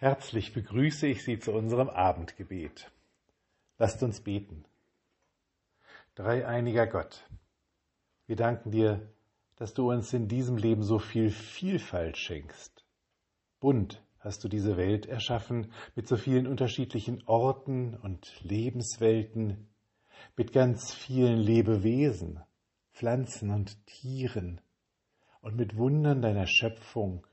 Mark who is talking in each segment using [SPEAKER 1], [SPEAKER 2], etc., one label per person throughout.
[SPEAKER 1] Herzlich begrüße ich Sie zu unserem Abendgebet. Lasst uns beten. Dreieiniger Gott, wir danken dir, dass du uns in diesem Leben so viel Vielfalt schenkst. Bunt hast du diese Welt erschaffen mit so vielen unterschiedlichen Orten und Lebenswelten, mit ganz vielen Lebewesen, Pflanzen und Tieren und mit Wundern deiner Schöpfung.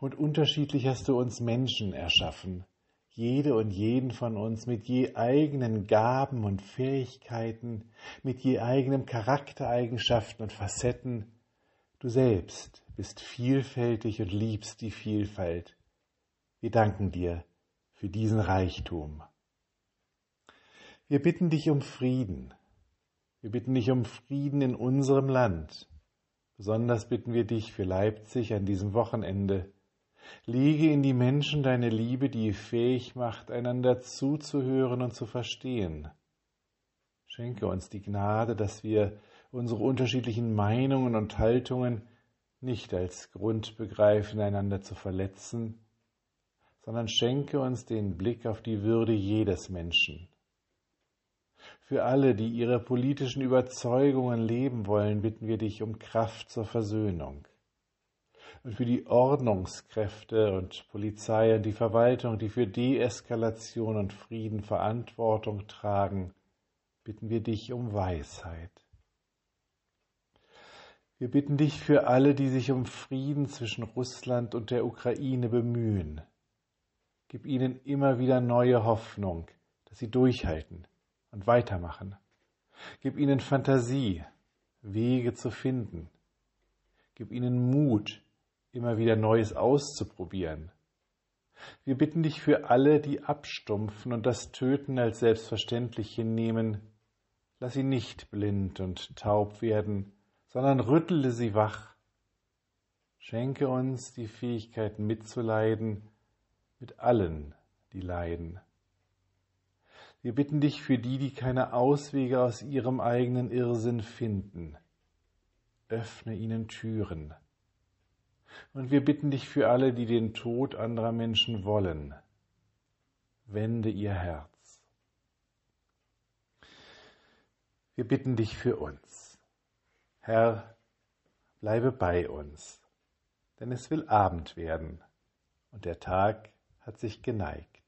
[SPEAKER 1] Und unterschiedlich hast du uns Menschen erschaffen, jede und jeden von uns mit je eigenen Gaben und Fähigkeiten, mit je eigenem Charaktereigenschaften und Facetten. Du selbst bist vielfältig und liebst die Vielfalt. Wir danken dir für diesen Reichtum. Wir bitten dich um Frieden. Wir bitten dich um Frieden in unserem Land. Besonders bitten wir dich für Leipzig an diesem Wochenende. Lege in die Menschen deine Liebe, die fähig macht, einander zuzuhören und zu verstehen. Schenke uns die Gnade, dass wir unsere unterschiedlichen Meinungen und Haltungen nicht als Grund begreifen, einander zu verletzen, sondern schenke uns den Blick auf die Würde jedes Menschen. Für alle, die ihre politischen Überzeugungen leben wollen, bitten wir dich um Kraft zur Versöhnung. Und für die Ordnungskräfte und Polizei und die Verwaltung, die für Deeskalation und Frieden Verantwortung tragen, bitten wir dich um Weisheit. Wir bitten dich für alle, die sich um Frieden zwischen Russland und der Ukraine bemühen, Gib ihnen immer wieder neue Hoffnung, dass sie durchhalten und weitermachen. Gib ihnen Fantasie, Wege zu finden. Gib ihnen Mut, immer wieder Neues auszuprobieren. Wir bitten dich für alle, die abstumpfen und das Töten als selbstverständlich hinnehmen. Lass sie nicht blind und taub werden, sondern rüttle sie wach. Schenke uns die Fähigkeit mitzuleiden mit allen, die leiden. Wir bitten dich für die, die keine Auswege aus ihrem eigenen Irrsinn finden. Öffne ihnen Türen. Und wir bitten dich für alle, die den Tod anderer Menschen wollen. Wende ihr Herz. Wir bitten dich für uns. Herr, bleibe bei uns, denn es will Abend werden und der Tag hat sich geneigt.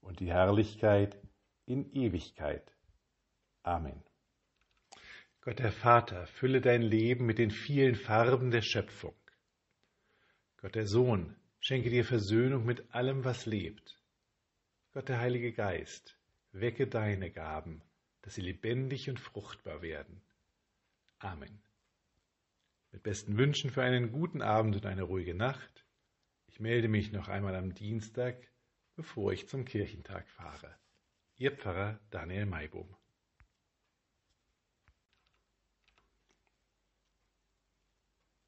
[SPEAKER 1] und die Herrlichkeit in Ewigkeit. Amen. Gott der Vater, fülle dein Leben mit den vielen Farben der Schöpfung. Gott der Sohn, schenke dir Versöhnung mit allem, was lebt. Gott der Heilige Geist, wecke deine Gaben, dass sie lebendig und fruchtbar werden. Amen. Mit besten Wünschen für einen guten Abend und eine ruhige Nacht ich melde mich noch einmal am Dienstag, bevor ich zum Kirchentag fahre. Ihr Pfarrer Daniel Maibohm.